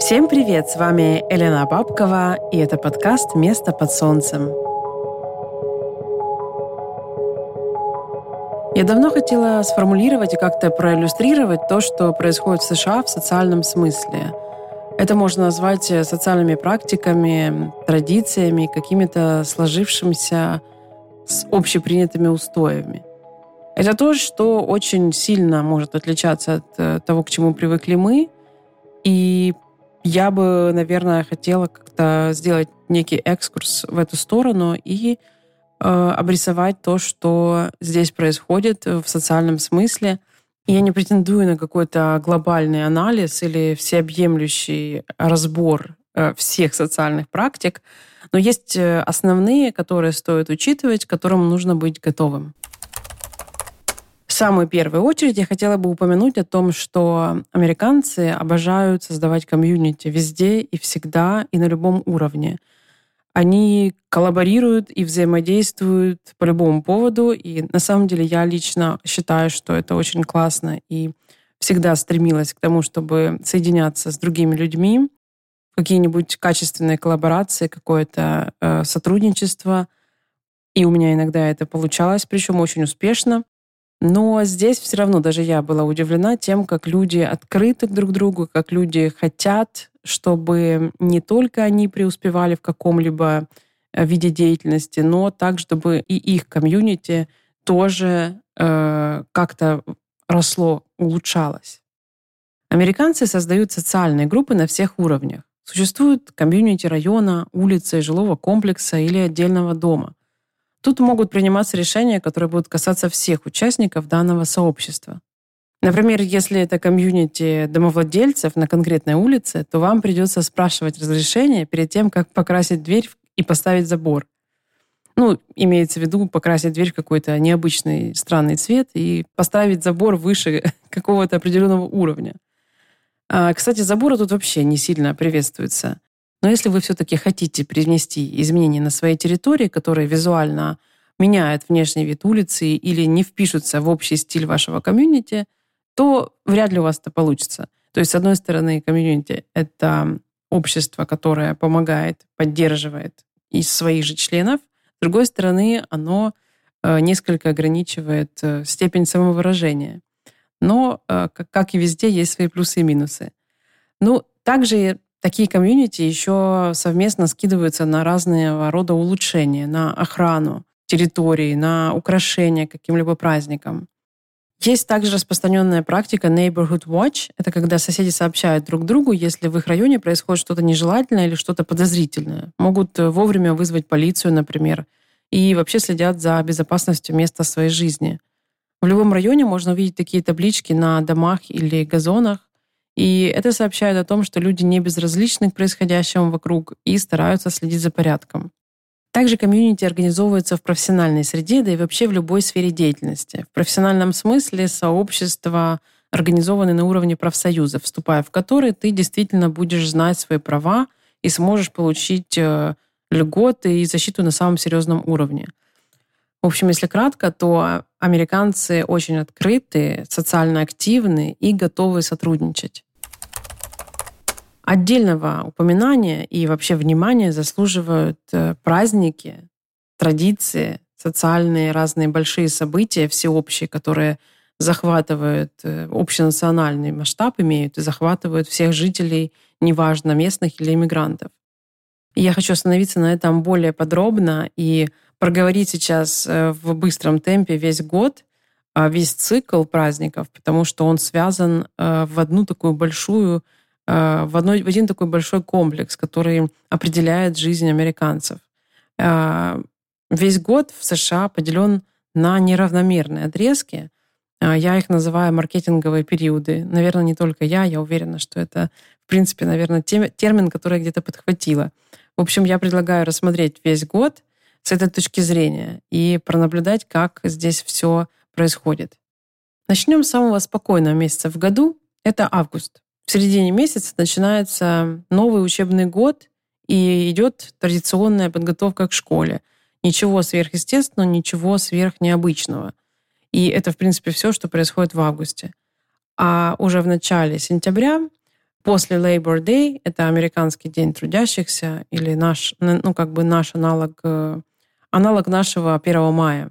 Всем привет! С вами Елена Бабкова, и это подкаст «Место под солнцем». Я давно хотела сформулировать и как-то проиллюстрировать то, что происходит в США в социальном смысле. Это можно назвать социальными практиками, традициями, какими-то сложившимися с общепринятыми устоями. Это то, что очень сильно может отличаться от э, того, к чему привыкли мы. И я бы, наверное, хотела как-то сделать некий экскурс в эту сторону и Э, обрисовать то, что здесь происходит в социальном смысле. Я не претендую на какой-то глобальный анализ или всеобъемлющий разбор э, всех социальных практик, но есть э, основные, которые стоит учитывать, к которым нужно быть готовым. Самую первую очередь я хотела бы упомянуть о том, что американцы обожают создавать комьюнити везде и всегда и на любом уровне – они коллаборируют и взаимодействуют по любому поводу. И на самом деле я лично считаю, что это очень классно и всегда стремилась к тому, чтобы соединяться с другими людьми, какие-нибудь качественные коллаборации, какое-то э, сотрудничество. И у меня иногда это получалось, причем очень успешно. Но здесь все равно даже я была удивлена тем, как люди открыты друг к другу, как люди хотят чтобы не только они преуспевали в каком-либо э, виде деятельности, но так, чтобы и их комьюнити тоже э, как-то росло, улучшалось. Американцы создают социальные группы на всех уровнях. Существуют комьюнити района, улицы, жилого комплекса или отдельного дома. Тут могут приниматься решения, которые будут касаться всех участников данного сообщества. Например, если это комьюнити домовладельцев на конкретной улице, то вам придется спрашивать разрешение перед тем, как покрасить дверь и поставить забор. Ну, имеется в виду покрасить дверь в какой-то необычный странный цвет и поставить забор выше какого-то определенного уровня. А, кстати, заборы тут вообще не сильно приветствуются. Но если вы все-таки хотите привнести изменения на своей территории, которые визуально меняют внешний вид улицы или не впишутся в общий стиль вашего комьюнити – то вряд ли у вас это получится. То есть, с одной стороны, комьюнити — это общество, которое помогает, поддерживает из своих же членов. С другой стороны, оно э, несколько ограничивает э, степень самовыражения. Но, э, как и везде, есть свои плюсы и минусы. Ну, также такие комьюнити еще совместно скидываются на разные рода улучшения, на охрану территории, на украшения каким-либо праздником. Есть также распространенная практика Neighborhood Watch. Это когда соседи сообщают друг другу, если в их районе происходит что-то нежелательное или что-то подозрительное. Могут э, вовремя вызвать полицию, например, и вообще следят за безопасностью места своей жизни. В любом районе можно увидеть такие таблички на домах или газонах, и это сообщает о том, что люди не безразличны к происходящему вокруг и стараются следить за порядком. Также комьюнити организовывается в профессиональной среде, да и вообще в любой сфере деятельности. В профессиональном смысле сообщества организованы на уровне профсоюза, вступая в которые ты действительно будешь знать свои права и сможешь получить э, льготы и защиту на самом серьезном уровне. В общем, если кратко, то американцы очень открыты, социально активны и готовы сотрудничать. Отдельного упоминания и вообще внимания заслуживают э, праздники, традиции, социальные разные большие события, всеобщие, которые захватывают э, общенациональный масштаб, имеют и захватывают всех жителей, неважно, местных или иммигрантов. И я хочу остановиться на этом более подробно и проговорить сейчас э, в быстром темпе весь год, весь цикл праздников, потому что он связан в одну такую большую в, одной, в один такой большой комплекс, который определяет жизнь американцев. Э, весь год в США поделен на неравномерные отрезки. Э, я их называю маркетинговые периоды. Наверное, не только я, я уверена, что это, в принципе, наверное, термин, который я где-то подхватила. В общем, я предлагаю рассмотреть весь год с этой точки зрения и пронаблюдать, как здесь все происходит. Начнем с самого спокойного месяца в году. Это август. В середине месяца начинается новый учебный год, и идет традиционная подготовка к школе. Ничего сверхъестественного, ничего сверхнеобычного. И это, в принципе, все, что происходит в августе. А уже в начале сентября, после Labor Day, это американский день трудящихся, или наш, ну, как бы наш аналог, э, аналог нашего 1 мая.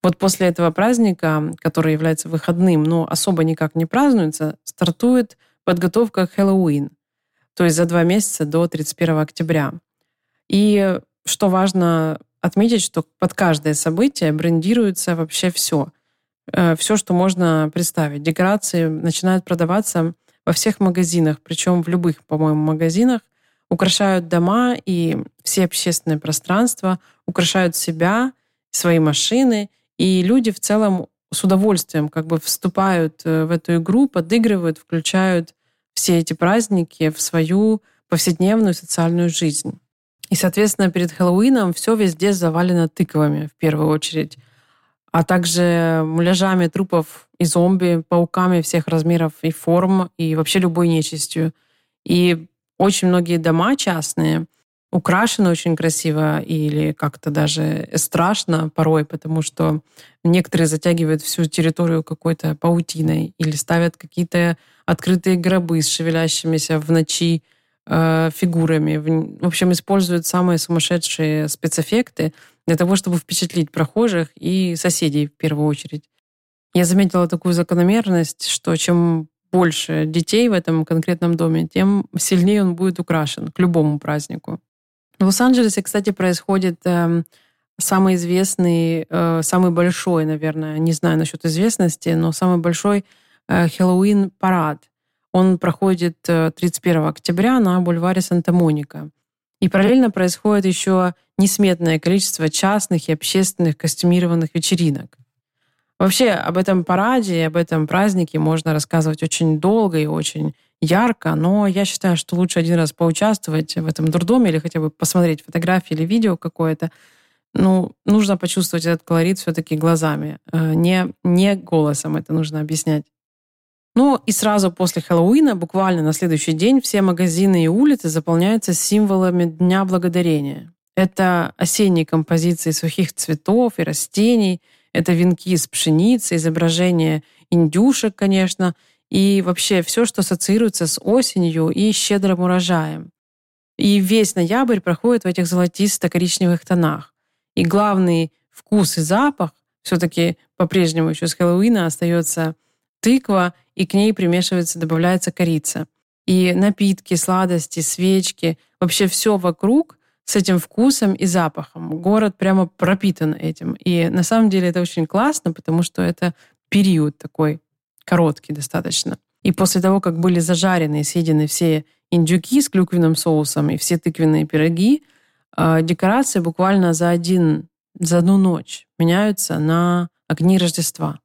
Вот после этого праздника, который является выходным, но особо никак не празднуется, стартует подготовка к Хэллоуин, то есть за два месяца до 31 октября. И что важно отметить, что под каждое событие брендируется вообще все. Э, все, что можно представить. Декорации начинают продаваться во всех магазинах, причем в любых, по-моему, магазинах. Украшают дома и все общественные пространства, украшают себя, свои машины, и люди в целом с удовольствием как бы вступают э, в эту игру, подыгрывают, включают все эти праздники в свою повседневную социальную жизнь. И, соответственно, перед Хэллоуином все везде завалено тыквами, в первую очередь, а также муляжами трупов и зомби, пауками всех размеров и форм, и вообще любой нечистью. И очень многие дома частные украшены очень красиво или как-то даже страшно порой, потому что некоторые затягивают всю территорию какой-то паутиной или ставят какие-то открытые гробы с шевелящимися в ночи э, фигурами. В общем, используют самые сумасшедшие спецэффекты для того, чтобы впечатлить прохожих и соседей в первую очередь. Я заметила такую закономерность, что чем больше детей в этом конкретном доме, тем сильнее он будет украшен к любому празднику. В Лос-Анджелесе, кстати, происходит э, самый известный, э, самый большой, наверное, не знаю насчет известности, но самый большой э, Хэллоуин-парад. Он проходит 31 э, октября на бульваре Санта-Моника. И параллельно происходит еще несметное количество частных и общественных костюмированных вечеринок. Вообще об этом параде, об этом празднике можно рассказывать очень долго и очень ярко, но я считаю, что лучше один раз поучаствовать в этом дурдоме или хотя бы посмотреть фотографии или видео какое-то. Ну, нужно почувствовать этот колорит все-таки глазами, э, не, не голосом это нужно объяснять. Ну и сразу после Хэллоуина, буквально на следующий день, все магазины и улицы заполняются символами Дня Благодарения. Это осенние композиции сухих цветов и растений, это венки из пшеницы, изображения индюшек, конечно, и вообще все, что ассоциируется с осенью и щедрым урожаем. И весь ноябрь проходит в этих золотисто-коричневых тонах. И главный вкус и запах все-таки по-прежнему еще с Хэллоуина остается тыква, и к ней примешивается, добавляется корица. И напитки, сладости, свечки, вообще все вокруг с этим вкусом и запахом. Город прямо пропитан этим. И на самом деле это очень классно, потому что это период такой короткий достаточно. И после того, как были зажарены и съедены все индюки с клюквенным соусом и все тыквенные пироги, а, декорации буквально за, один, за одну ночь меняются на огни Рождества.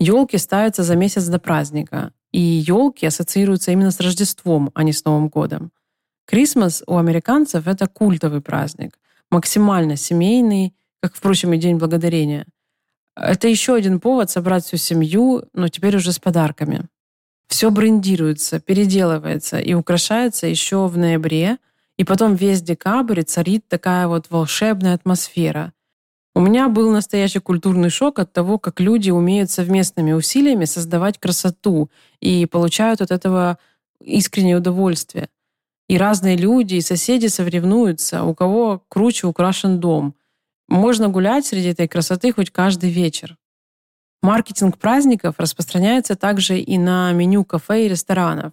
Елки ставятся за месяц до праздника, и елки ассоциируются именно с Рождеством, а не с Новым годом. Крисмас у американцев — это культовый праздник, максимально семейный, как, впрочем, и День Благодарения — это еще один повод собрать всю семью, но теперь уже с подарками. Все брендируется, переделывается и украшается еще в ноябре, и потом весь декабрь царит такая вот волшебная атмосфера. У меня был настоящий культурный шок от того, как люди умеют совместными усилиями создавать красоту и получают от этого искреннее удовольствие. И разные люди, и соседи совревнуются, у кого круче украшен дом – можно гулять среди этой красоты хоть каждый вечер. Маркетинг праздников распространяется также и на меню кафе и ресторанов.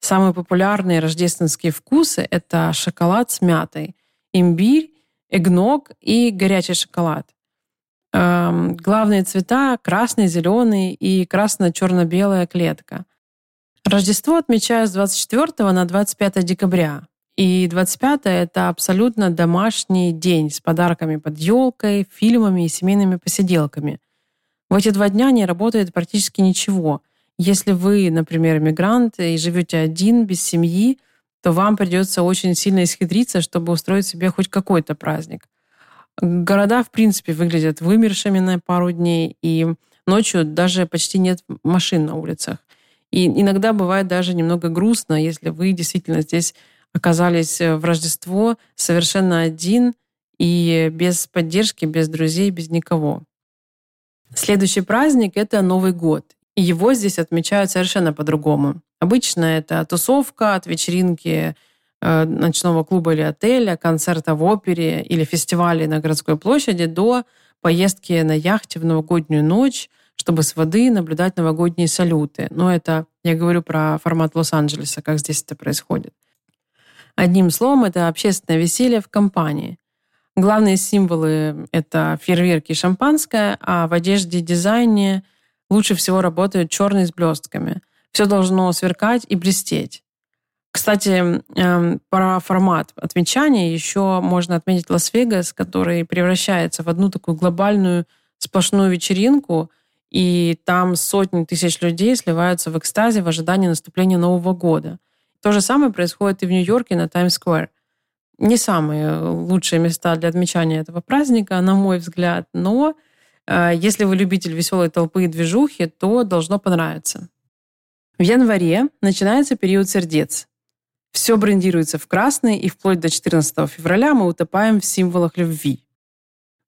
Самые популярные рождественские вкусы — это шоколад с мятой, имбирь, эгног и горячий шоколад. Эм, главные цвета — красный, зеленый и красно-черно-белая клетка. Рождество отмечают с 24 на 25 декабря. И 25 это абсолютно домашний день с подарками под елкой, фильмами и семейными посиделками. В эти два дня не работает практически ничего. Если вы, например, иммигрант и живете один, без семьи, то вам придется очень сильно исхитриться, чтобы устроить себе хоть какой-то праздник. Города, в принципе, выглядят вымершими на пару дней, и ночью даже почти нет машин на улицах. И иногда бывает даже немного грустно, если вы действительно здесь оказались э, в Рождество совершенно один и без поддержки, без друзей, без никого. Следующий праздник — это Новый год. и его здесь отмечают совершенно по-другому. Обычно это тусовка от вечеринки э, ночного клуба или отеля, концерта в опере или фестиваля на городской площади до поездки на яхте в новогоднюю ночь, чтобы с воды наблюдать новогодние салюты. Но это я говорю про формат Лос-Анджелеса, как здесь это происходит. Одним словом, это общественное веселье в компании. Главные символы — это фейерверки и шампанское, а в одежде и дизайне лучше всего работают черные с блестками. Все должно сверкать и блестеть. Кстати, эм, про формат отмечания еще можно отметить Лас-Вегас, который превращается в одну такую глобальную сплошную вечеринку, и там сотни тысяч людей сливаются в экстазе в ожидании наступления Нового года. То же самое происходит и в Нью-Йорке на Таймс-сквер. Не самые лучшие места для отмечания этого праздника, на мой взгляд, но э, если вы любитель веселой толпы и движухи, то должно понравиться. В январе начинается период сердец. Все брендируется в красный, и вплоть до 14 февраля мы утопаем в символах любви.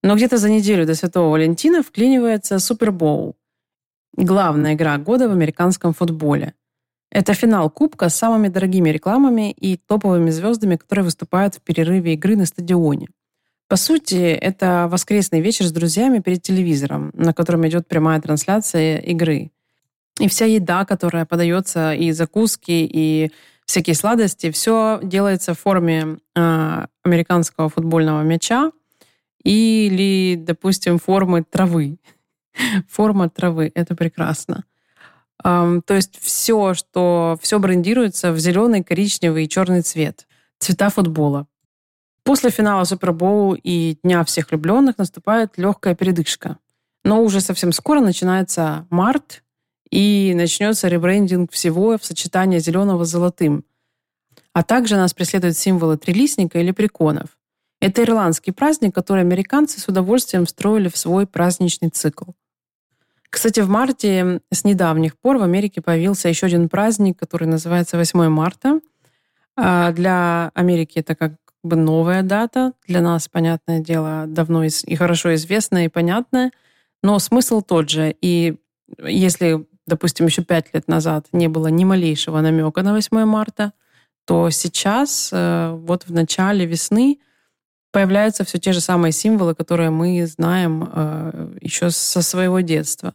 Но где-то за неделю до Святого Валентина вклинивается Супербоул. Главная игра года в американском футболе. Это финал Кубка с самыми дорогими рекламами и топовыми звездами, которые выступают в перерыве игры на стадионе. По сути, это воскресный вечер с друзьями перед телевизором, на котором идет прямая трансляция игры. И вся еда, которая подается, и закуски, и всякие сладости, все делается в форме э, американского футбольного мяча, или, допустим, формы травы. Форма травы, это прекрасно. То есть все, что все брендируется в зеленый, коричневый и черный цвет. Цвета футбола. После финала Супербоул и Дня всех влюбленных наступает легкая передышка. Но уже совсем скоро начинается март, и начнется ребрендинг всего в сочетании зеленого с золотым. А также нас преследуют символы трилистника или приконов. Это ирландский праздник, который американцы с удовольствием встроили в свой праздничный цикл. Кстати, в марте с недавних пор в Америке появился еще один праздник, который называется 8 марта. А, для Америки это как бы новая дата. Для нас, понятное дело, давно и хорошо известная и понятная. Но смысл тот же. И если, допустим, еще пять лет назад не было ни малейшего намека на 8 марта, то сейчас, э, вот в начале весны, появляются все те же самые символы, которые мы знаем э, еще со своего детства.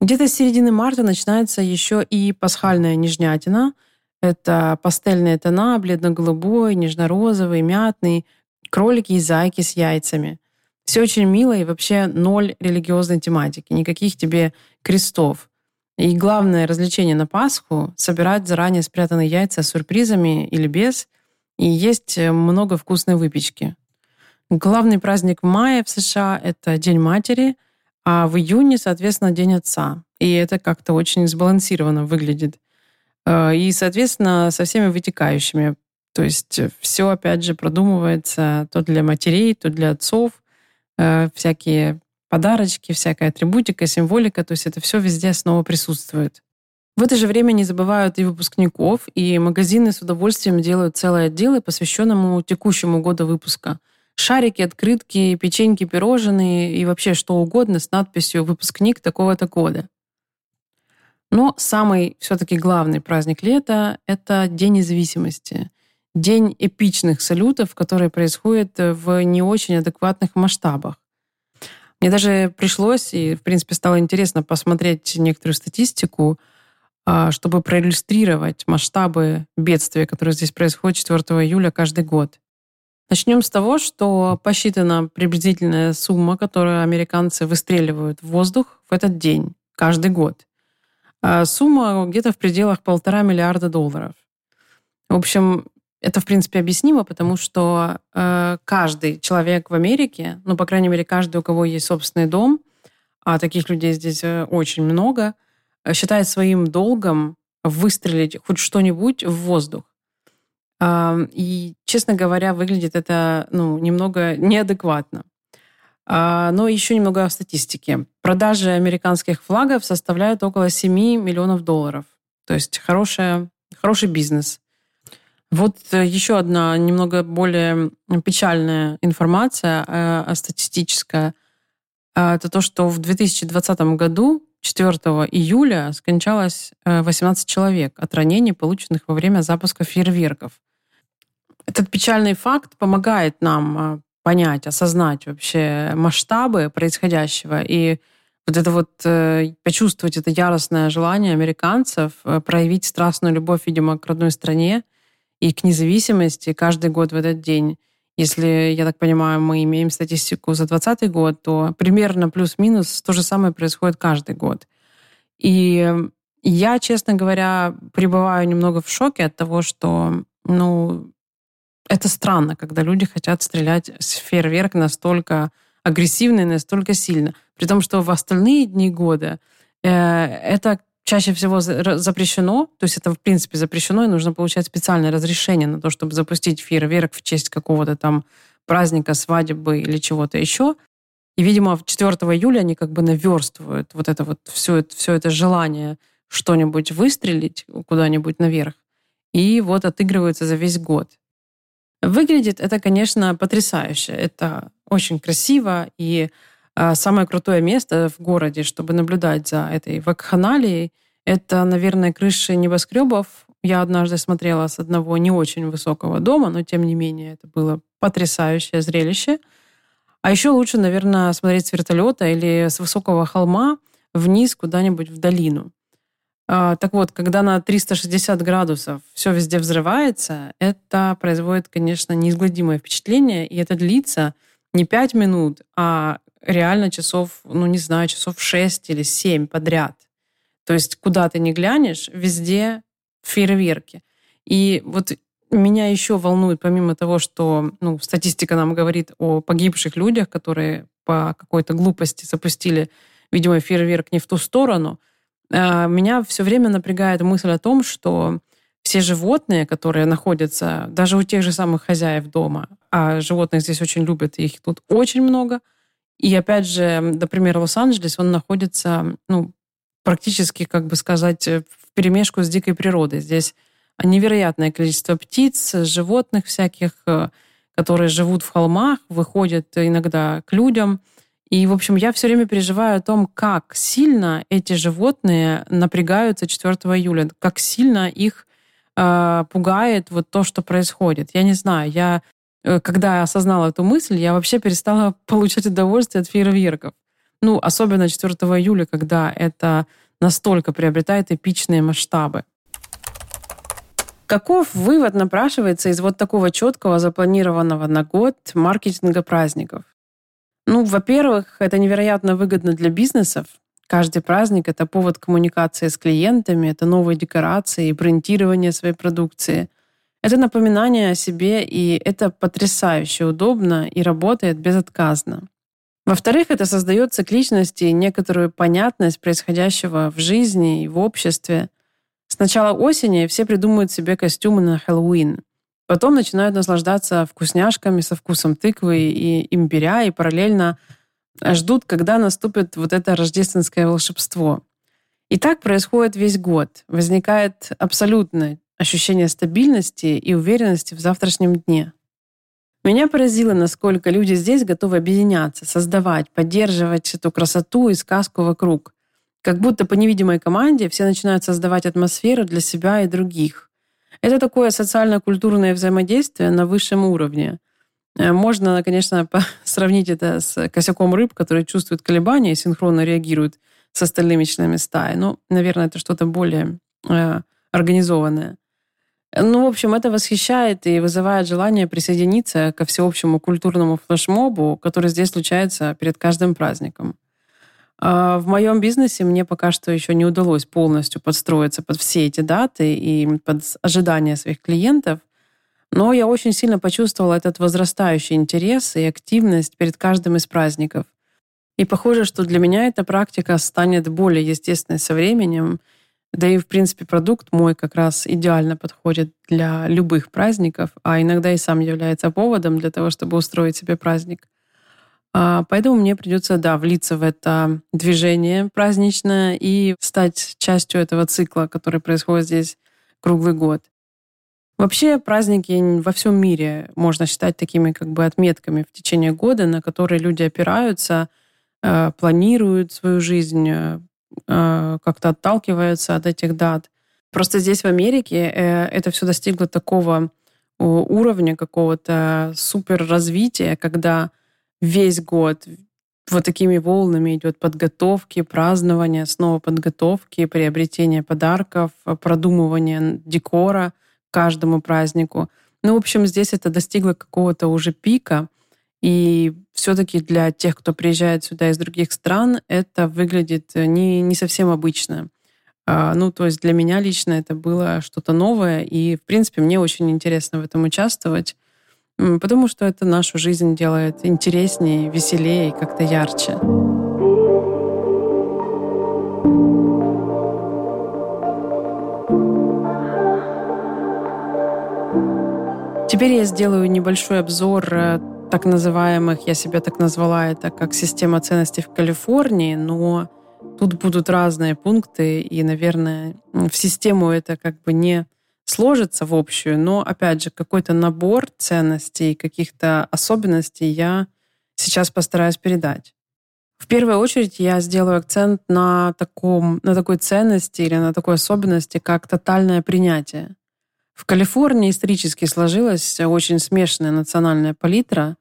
Где-то с середины марта начинается еще и пасхальная нежнятина. Это пастельные тона, бледно-голубой, нежно-розовый, мятный, кролики и зайки с яйцами. Все очень мило и вообще ноль религиозной тематики, никаких тебе крестов. И главное развлечение на Пасху — собирать заранее спрятанные яйца с сюрпризами или без, и есть много вкусной выпечки. Главный праздник в мае в США — это День матери, а в июне, соответственно, День отца. И это как-то очень сбалансированно выглядит. Э, и, соответственно, со всеми вытекающими. То есть все, опять же, продумывается то для матерей, то для отцов. Э, всякие подарочки, всякая атрибутика, символика. То есть это все везде снова присутствует. В это же время не забывают и выпускников, и магазины с удовольствием делают целые отделы, посвященному текущему году выпуска – шарики, открытки, печеньки, пирожные и вообще что угодно с надписью «Выпускник такого-то года». Но самый все-таки главный праздник лета — это День независимости. День эпичных салютов, который происходит в не очень адекватных масштабах. Мне даже пришлось, и, в принципе, стало интересно посмотреть некоторую статистику, а, чтобы проиллюстрировать масштабы бедствия, которые здесь происходят 4 июля каждый год. Начнем с того, что посчитана приблизительная сумма, которую американцы выстреливают в воздух в этот день, каждый год. А сумма где-то в пределах полтора миллиарда долларов. В общем, это, в принципе, объяснимо, потому что э, каждый человек в Америке, ну, по крайней мере, каждый, у кого есть собственный дом, а таких людей здесь э, очень много, считает своим долгом выстрелить хоть что-нибудь в воздух. И, честно говоря, выглядит это ну, немного неадекватно. А, но еще немного о статистике. Продажи американских флагов составляют около 7 миллионов долларов. То есть хорошая, хороший бизнес. Вот э, еще одна немного более печальная информация э, статистическая. А, это то, что в 2020 году 4 июля скончалось 18 э, человек от ранений, полученных во время запуска фейерверков. Этот печальный факт помогает нам э, понять, осознать вообще масштабы происходящего и вот это вот э, почувствовать это яростное желание американцев проявить страстную любовь, видимо, к родной стране и к независимости каждый год в этот день. Если, я так понимаю, мы имеем статистику за 2020 год, то примерно плюс-минус то же самое происходит каждый год. И я, честно говоря, пребываю немного в шоке от того, что, ну, это странно, когда люди хотят стрелять с фейерверк настолько агрессивно и настолько сильно. При том, что в остальные дни года э, это чаще всего запрещено, то есть это в принципе запрещено, и нужно получать специальное разрешение на то, чтобы запустить фейерверк в честь какого-то там праздника, свадьбы или чего-то еще. И, видимо, 4 июля они как бы наверстывают вот это вот все, все это желание что-нибудь выстрелить куда-нибудь наверх. И вот отыгрываются за весь год. Выглядит это, конечно, потрясающе. Это очень красиво. И а, самое крутое место в городе, чтобы наблюдать за этой вакханалией, это, наверное, крыши небоскребов. Я однажды смотрела с одного не очень высокого дома, но тем не менее это было потрясающее зрелище. А еще лучше, наверное, смотреть с вертолета или с высокого холма вниз куда-нибудь в долину. А, так вот, когда на 360 градусов все везде взрывается, это производит, конечно, неизгладимое впечатление, и это длится не 5 минут, а реально часов, ну не знаю, часов 6 или 7 подряд. То есть куда ты не глянешь, везде фейерверки. И вот меня еще волнует, помимо того, что ну, статистика нам говорит о погибших людях, которые по какой-то глупости запустили, видимо, фейерверк не в ту сторону, меня все время напрягает мысль о том, что все животные, которые находятся даже у тех же самых хозяев дома, а животных здесь очень любят, их тут очень много – и опять же, например, Лос-Анджелес, он находится, ну, практически, как бы сказать, в перемешку с дикой природой. Здесь невероятное количество птиц, животных всяких, э, которые живут в холмах, выходят иногда к людям. И, в общем, я все время переживаю о том, как сильно эти животные напрягаются 4 июля, как сильно их э, пугает вот то, что происходит. Я не знаю, я Э, когда осознала эту мысль, я вообще перестала получать удовольствие от фейерверков. Ну, особенно 4 июля, когда это настолько приобретает эпичные масштабы. Каков вывод напрашивается из вот такого четкого, запланированного на год маркетинга праздников? Ну, во-первых, это невероятно выгодно для бизнесов. Каждый праздник — это повод коммуникации с клиентами, это новые декорации, брендирование своей продукции. Это напоминание о себе, и это потрясающе удобно и работает безотказно. Во-вторых, это создает цикличность и некоторую понятность происходящего в жизни и в обществе. С начала осени все придумывают себе костюмы на Хэллоуин. Потом начинают наслаждаться вкусняшками со вкусом тыквы и имбиря, и параллельно ждут, когда наступит вот это рождественское волшебство. И так происходит весь год. Возникает абсолютно ощущение стабильности и уверенности в завтрашнем дне. Меня поразило, насколько люди здесь готовы объединяться, создавать, поддерживать эту красоту и сказку вокруг. Как будто по невидимой команде все начинают создавать атмосферу для себя и других. Это такое социально-культурное взаимодействие на высшем уровне. Э, можно, конечно, сравнить это с косяком рыб, которые чувствуют колебания и синхронно реагируют с остальными членами стаи. Но, наверное, это что-то более э, организованное. Ну, в общем, это восхищает и вызывает желание присоединиться ко всеобщему культурному флешмобу, который здесь случается перед каждым праздником. А в моем бизнесе мне пока что еще не удалось полностью подстроиться под все эти даты и под ожидания своих клиентов, но я очень сильно почувствовала этот возрастающий интерес и активность перед каждым из праздников. И похоже, что для меня эта практика станет более естественной со временем – да и, в принципе, продукт мой как раз идеально подходит для любых праздников, а иногда и сам является поводом для того, чтобы устроить себе праздник. А, поэтому мне придется, да, влиться в это движение праздничное и стать частью этого цикла, который происходит здесь круглый год. Вообще праздники во всем мире можно считать такими как бы отметками в течение года, на которые люди опираются, э, планируют свою жизнь, э, э, как-то отталкиваются от этих дат. Просто здесь, в Америке, это все достигло такого уровня какого-то супер развития, когда весь год вот такими волнами идет подготовки, празднования, снова подготовки, приобретение подарков, продумывание декора каждому празднику. Ну, в общем, здесь это достигло какого-то уже пика. И все-таки для тех, кто приезжает сюда из других стран, это выглядит не, не совсем обычно. А, ну, то есть для меня лично это было что-то новое, и, в принципе, мне очень интересно в этом участвовать, потому что это нашу жизнь делает интереснее, веселее и как-то ярче. Теперь я сделаю небольшой обзор э, так называемых, я себя так назвала это, как система ценностей в Калифорнии, но тут будут разные пункты, и, наверное, в систему это как бы не сложится в общую, но, опять же, какой-то набор ценностей, каких-то особенностей я сейчас постараюсь передать. В первую очередь я сделаю акцент на, таком, на такой ценности или на такой особенности, как тотальное принятие. В Калифорнии исторически сложилась очень смешанная национальная палитра.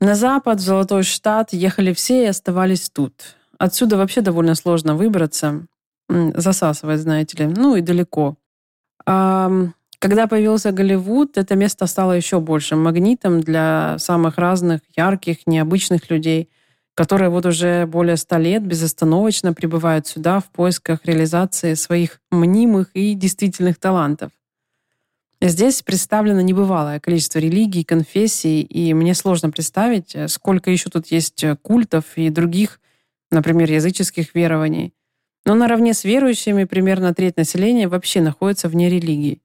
На запад, в Золотой Штат, ехали все и оставались тут. Отсюда вообще довольно сложно выбраться. Засасывать, знаете ли. Ну и далеко. Когда появился Голливуд, это место стало еще большим магнитом для самых разных ярких, необычных людей, которые вот уже более ста лет безостановочно прибывают сюда в поисках реализации своих мнимых и действительных талантов. Здесь представлено небывалое количество религий, конфессий, и мне сложно представить, э, сколько еще тут есть культов и других, например, языческих верований. Но наравне с верующими примерно треть населения вообще находится вне религии.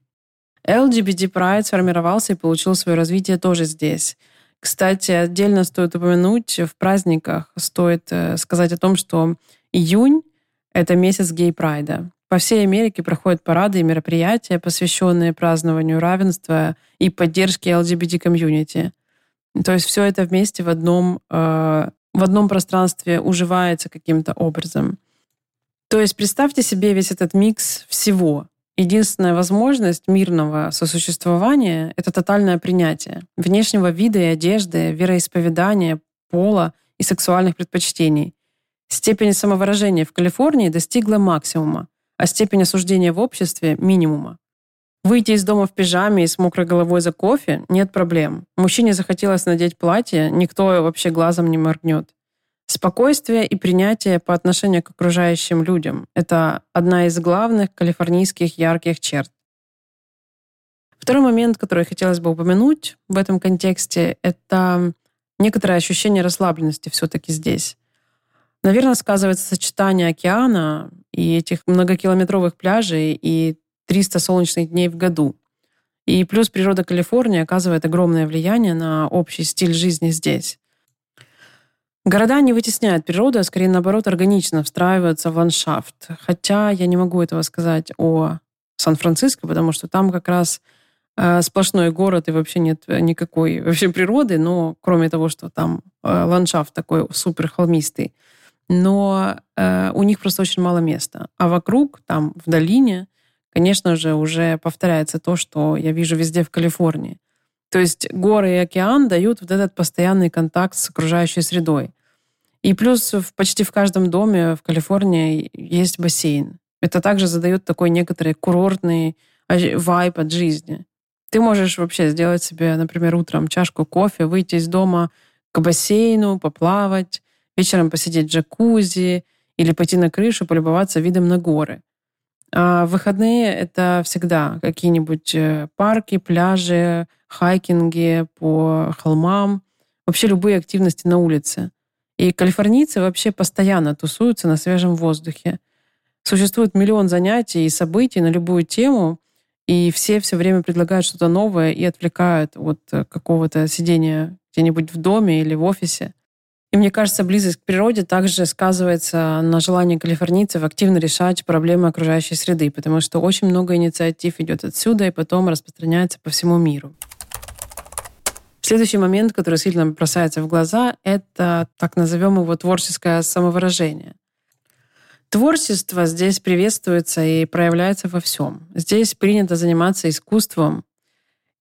LGBT Pride сформировался и получил свое развитие тоже здесь. Кстати, отдельно стоит упомянуть, в праздниках стоит э, сказать о том, что июнь — это месяц гей-прайда. По всей Америке проходят парады и мероприятия, посвященные празднованию равенства и поддержке LGBT-комьюнити. То есть все это вместе в одном, э, в одном пространстве уживается каким-то образом. То есть представьте себе весь этот микс всего. Единственная возможность мирного сосуществования — это тотальное принятие внешнего вида и одежды, вероисповедания, пола и сексуальных предпочтений. Степень самовыражения в Калифорнии достигла максимума а степень осуждения в обществе – минимума. Выйти из дома в пижаме и с мокрой головой за кофе – нет проблем. Мужчине захотелось надеть платье, никто вообще глазом не моргнет. Спокойствие и принятие по отношению к окружающим людям – это одна из главных калифорнийских ярких черт. Второй момент, который хотелось бы упомянуть в этом контексте, это некоторое ощущение расслабленности все-таки здесь. Наверное, сказывается сочетание океана и этих многокилометровых пляжей и 300 солнечных дней в году. И плюс природа Калифорнии оказывает огромное влияние на общий стиль жизни здесь. Города не вытесняют природу, а скорее наоборот органично встраиваются в ландшафт. Хотя я не могу этого сказать о Сан-Франциско, потому что там как раз э, сплошной город и вообще нет никакой вообще природы, но кроме того, что там э, ландшафт такой супер холмистый, но э, у них просто очень мало места. А вокруг, там, в долине, конечно же, уже повторяется то, что я вижу везде в Калифорнии. То есть горы и океан дают вот этот постоянный контакт с окружающей средой. И плюс в, почти в каждом доме в Калифорнии есть бассейн. Это также задает такой некоторый курортный вайп от жизни. Ты можешь вообще сделать себе, например, утром чашку кофе, выйти из дома к бассейну, поплавать, вечером посидеть в джакузи или пойти на крышу, полюбоваться видом на горы. А выходные — это всегда какие-нибудь э, парки, пляжи, хайкинги по холмам, вообще любые активности на улице. И калифорнийцы вообще постоянно тусуются на свежем воздухе. Существует миллион занятий и событий на любую тему, и все все время предлагают что-то новое и отвлекают от э, какого-то сидения где-нибудь в доме или в офисе. И мне кажется, близость к природе также сказывается на желании калифорнийцев активно решать проблемы окружающей среды, потому что очень много инициатив идет отсюда и потом распространяется по всему миру. Следующий момент, который сильно бросается в глаза, это так назовем его творческое самовыражение. Творчество здесь приветствуется и проявляется во всем. Здесь принято заниматься искусством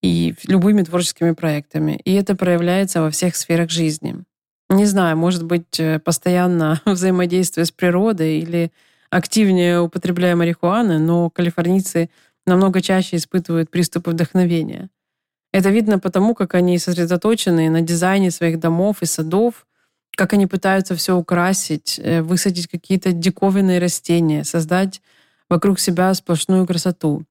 и любыми творческими проектами. И это проявляется во всех сферах жизни. Не знаю, может быть, э, постоянно взаимодействие с природой или активнее употребляя марихуаны, но калифорнийцы намного чаще испытывают приступы вдохновения. Это видно потому, как они сосредоточены на дизайне своих домов и садов, как они пытаются все украсить, э, высадить какие-то диковинные растения, создать вокруг себя сплошную красоту.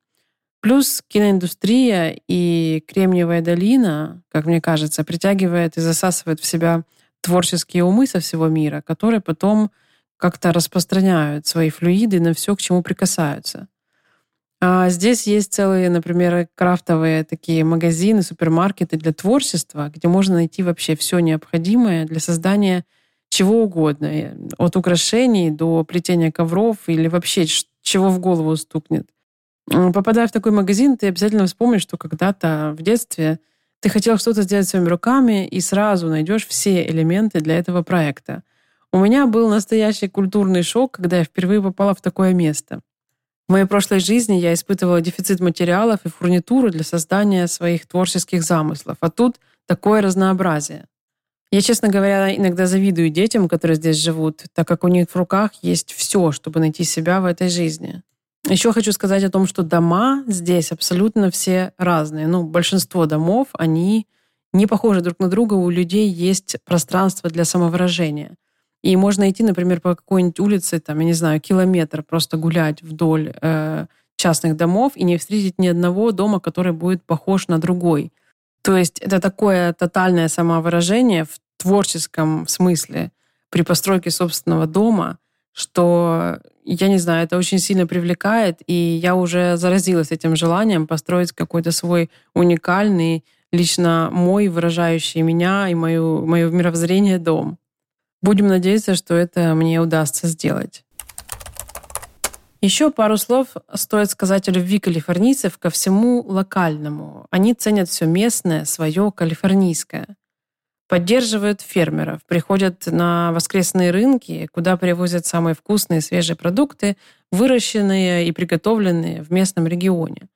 Плюс киноиндустрия и Кремниевая долина, как мне кажется, притягивает и засасывает в себя творческие умы со всего мира, которые потом как-то распространяют свои флюиды на все, к чему прикасаются. А здесь есть целые, например, крафтовые такие магазины, супермаркеты для творчества, где можно найти вообще все необходимое для создания чего угодно, от украшений до плетения ковров или вообще чего в голову стукнет. Попадая в такой магазин, ты обязательно вспомнишь, что когда-то в детстве ты хотел что-то сделать своими руками и сразу найдешь все элементы для этого проекта. У меня был настоящий культурный шок, когда я впервые попала в такое место. В моей прошлой жизни я испытывала дефицит материалов и фурнитуры для создания своих творческих замыслов, а тут такое разнообразие. Я, честно говоря, иногда завидую детям, которые здесь живут, так как у них в руках есть все, чтобы найти себя в этой жизни. Еще хочу сказать о том, что дома здесь абсолютно все разные. Ну, большинство домов, они не похожи друг на друга. У людей есть пространство для самовыражения. И можно идти, например, по какой-нибудь улице, там, я не знаю, километр, просто гулять вдоль э, частных домов и не встретить ни одного дома, который будет похож на другой. То есть это такое тотальное самовыражение в творческом смысле при постройке собственного дома, что, я не знаю, это очень сильно привлекает, и я уже заразилась этим желанием построить какой-то свой уникальный, лично мой, выражающий меня и мою, мое мировоззрение дом. Будем надеяться, что это мне удастся сделать. Еще пару слов стоит сказать о любви калифорнийцев ко всему локальному. Они ценят все местное, свое калифорнийское. Поддерживают фермеров, приходят на воскресные рынки, куда привозят самые вкусные свежие продукты, выращенные и приготовленные в местном регионе.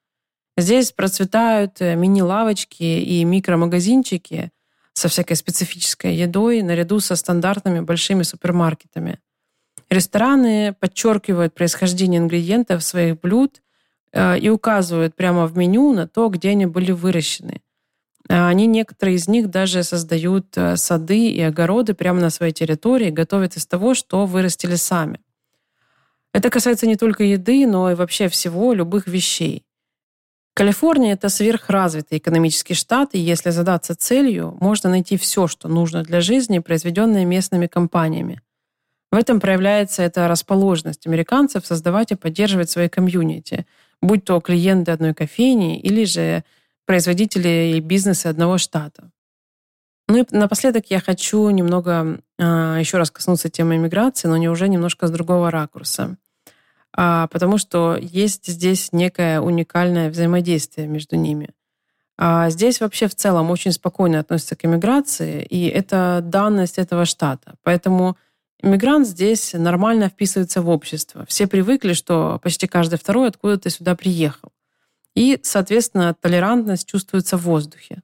Здесь процветают мини-лавочки и микромагазинчики – со всякой специфической едой наряду со стандартными большими супермаркетами. Рестораны подчеркивают происхождение ингредиентов своих блюд э, и указывают прямо в меню на то, где они были выращены. А они, некоторые из них даже создают э, сады и огороды прямо на своей территории, готовят из того, что вырастили сами. Это касается не только еды, но и вообще всего, любых вещей. Калифорния — это сверхразвитый экономический штат, и если задаться целью, можно найти все, что нужно для жизни, произведенное местными компаниями. В этом проявляется эта расположенность американцев создавать и поддерживать свои комьюнити, будь то клиенты одной кофейни или же производители и бизнесы одного штата. Ну и напоследок я хочу немного э, еще раз коснуться темы миграции, но не уже немножко с другого ракурса а, потому что есть здесь некое уникальное взаимодействие между ними. А здесь вообще в целом очень спокойно относятся к иммиграции, и это данность этого штата. Поэтому иммигрант здесь нормально вписывается в общество. Все привыкли, что почти каждый второй откуда-то сюда приехал. И, соответственно, толерантность чувствуется в воздухе.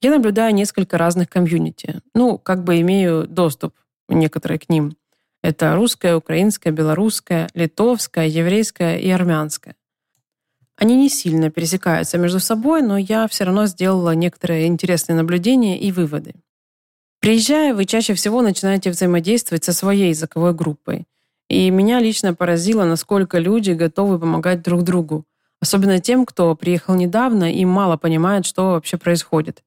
Я наблюдаю несколько разных комьюнити. Ну, как бы имею доступ некоторые к ним. Это русская, украинская, белорусская, литовская, еврейская и армянская. Они не сильно пересекаются между собой, но я все равно сделала некоторые интересные наблюдения и выводы. Приезжая, вы чаще всего начинаете взаимодействовать со своей языковой группой. И меня лично поразило, насколько люди готовы помогать друг другу. Особенно тем, кто приехал недавно и мало понимает, что вообще происходит.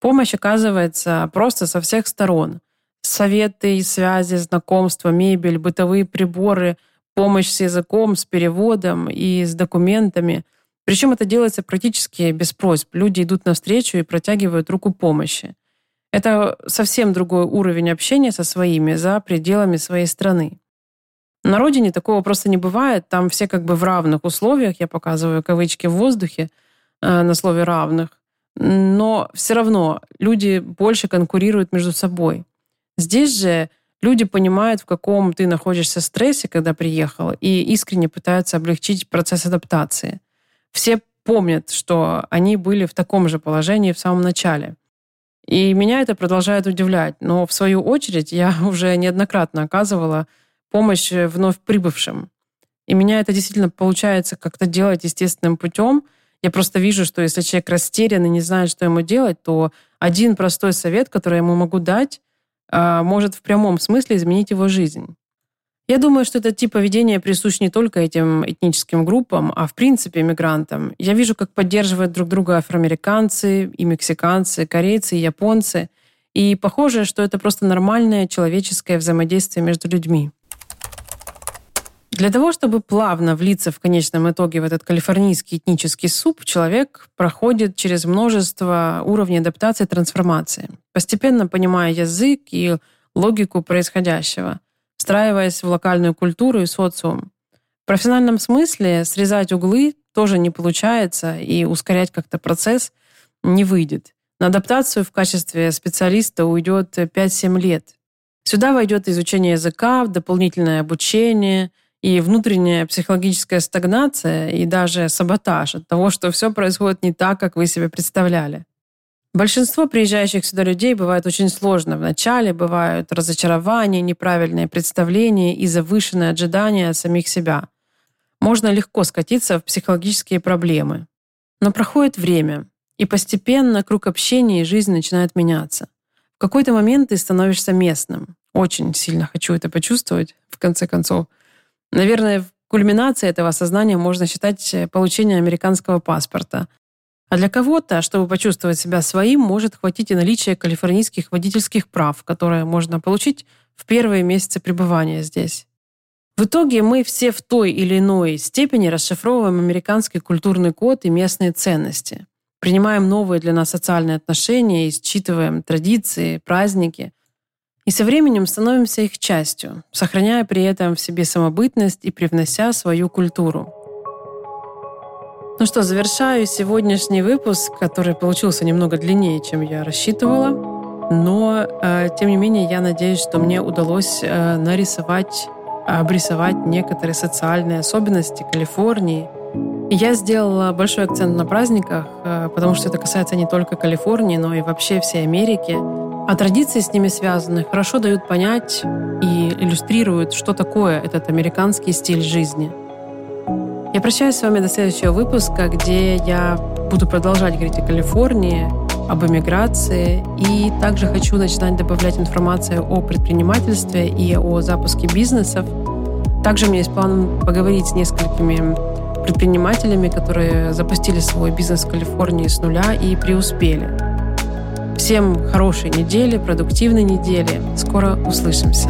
Помощь оказывается просто со всех сторон советы связи, знакомства, мебель, бытовые приборы, помощь с языком, с переводом и с документами. Причем это делается практически без просьб. Люди идут навстречу и протягивают руку помощи. Это совсем другой уровень общения со своими за пределами своей страны. На родине такого просто не бывает. Там все как бы в равных условиях. Я показываю кавычки в воздухе э, на слове равных. Но все равно люди больше конкурируют между собой. Здесь же Люди понимают, в каком ты находишься стрессе, когда приехал, и искренне пытаются облегчить процесс адаптации. Все помнят, что они были в таком же положении в самом начале. И меня это продолжает удивлять. Но в свою очередь я уже неоднократно оказывала помощь вновь прибывшим. И меня это действительно получается как-то делать естественным путем. Я просто вижу, что если человек растерян и не знает, что ему делать, то один простой совет, который я ему могу дать, а, может в прямом смысле изменить его жизнь. Я думаю, что этот тип поведения присущ не только этим этническим группам, а в принципе мигрантам. Я вижу, как поддерживают друг друга афроамериканцы, и мексиканцы, корейцы, и японцы. И похоже, что это просто нормальное человеческое взаимодействие между людьми. Для того, чтобы плавно влиться в конечном итоге в этот калифорнийский этнический суп, человек проходит через множество уровней адаптации и трансформации, постепенно понимая язык и логику происходящего – встраиваясь в локальную культуру и социум. В профессиональном смысле срезать углы тоже не получается, и ускорять как-то процесс не выйдет. На адаптацию в качестве специалиста уйдет 5-7 лет. Сюда войдет изучение языка, дополнительное обучение и внутренняя психологическая стагнация и даже саботаж от того, что все происходит не так, как вы себе представляли. Большинство приезжающих сюда людей бывает очень сложно в начале, бывают разочарования, неправильные представления и завышенные ожидания от самих себя. Можно легко скатиться в психологические проблемы. Но проходит время, и постепенно круг общения и жизнь начинает меняться. В какой-то момент ты становишься местным. Очень сильно хочу это почувствовать, в конце концов. Наверное, в кульминации этого осознания можно считать получение американского паспорта, а для кого-то, чтобы почувствовать себя своим, может хватить и наличия калифорнийских водительских прав, которые можно получить в первые месяцы пребывания здесь. В итоге мы все в той или иной степени расшифровываем американский культурный код и местные ценности. Принимаем новые для нас социальные отношения и традиции, праздники. И со временем становимся их частью, сохраняя при этом в себе самобытность и привнося свою культуру. Ну что, завершаю сегодняшний выпуск, который получился немного длиннее, чем я рассчитывала. Но, э, тем не менее, я надеюсь, что мне удалось э, нарисовать, обрисовать некоторые социальные особенности Калифорнии. Я сделала большой акцент на праздниках, э, потому что это касается не только Калифорнии, но и вообще всей Америки. А традиции с ними связаны хорошо дают понять и иллюстрируют, что такое этот американский стиль жизни – я прощаюсь с вами до следующего выпуска, где я буду продолжать говорить о Калифорнии, об эмиграции. И также хочу начинать добавлять информацию о предпринимательстве и о запуске бизнесов. Также у меня есть план поговорить с несколькими предпринимателями, которые запустили свой бизнес в Калифорнии с нуля и преуспели. Всем хорошей недели, продуктивной недели. Скоро услышимся.